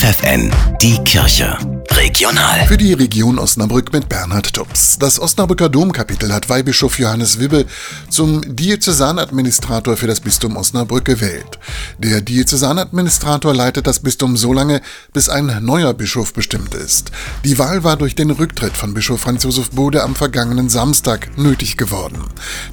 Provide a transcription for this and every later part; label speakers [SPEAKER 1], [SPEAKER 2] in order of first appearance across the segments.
[SPEAKER 1] FFN, die Kirche. Regional.
[SPEAKER 2] Für die Region Osnabrück mit Bernhard Tubbs. Das Osnabrücker Domkapitel hat Weihbischof Johannes Wibbe zum Diözesanadministrator für das Bistum Osnabrück gewählt. Der Diözesanadministrator leitet das Bistum so lange, bis ein neuer Bischof bestimmt ist. Die Wahl war durch den Rücktritt von Bischof Franz Josef Bode am vergangenen Samstag nötig geworden.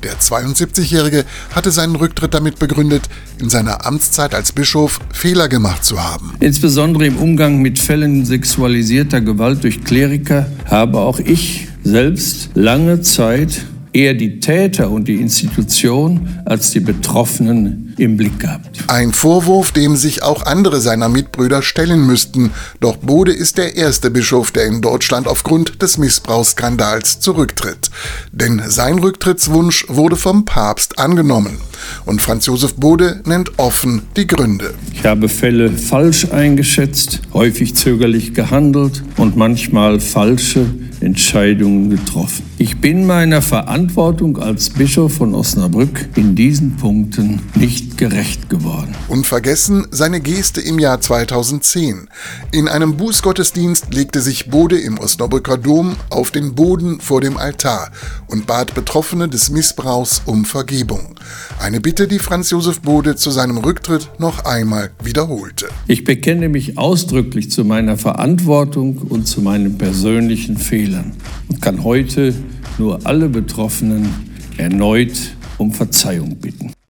[SPEAKER 2] Der 72-Jährige hatte seinen Rücktritt damit begründet, in seiner Amtszeit als Bischof Fehler gemacht zu haben.
[SPEAKER 3] Insbesondere im Umgang mit Fällen sexualisierter sexualisierter Gewalt durch Kleriker habe auch ich selbst lange Zeit eher die Täter und die Institution als die Betroffenen im Blick gehabt.
[SPEAKER 2] Ein Vorwurf, dem sich auch andere seiner Mitbrüder stellen müssten. Doch Bode ist der erste Bischof, der in Deutschland aufgrund des Missbrauchsskandals zurücktritt. Denn sein Rücktrittswunsch wurde vom Papst angenommen. Und Franz Josef Bode nennt offen die Gründe.
[SPEAKER 3] Ich habe Fälle falsch eingeschätzt, häufig zögerlich gehandelt und manchmal falsche Entscheidungen getroffen. Ich bin meiner Verantwortung als Bischof von Osnabrück in diesen Punkten nicht gerecht geworden.
[SPEAKER 2] Unvergessen seine Geste im Jahr 2010. In einem Bußgottesdienst legte sich Bode im Osnabrücker Dom auf den Boden vor dem Altar und bat Betroffene des Missbrauchs um Vergebung. Eine Bitte, die Franz Josef Bode zu seinem Rücktritt noch einmal wiederholte.
[SPEAKER 3] Ich bekenne mich ausdrücklich zu meiner Verantwortung und zu meinen persönlichen Fehlern und kann heute nur alle Betroffenen erneut um Verzeihung bitten.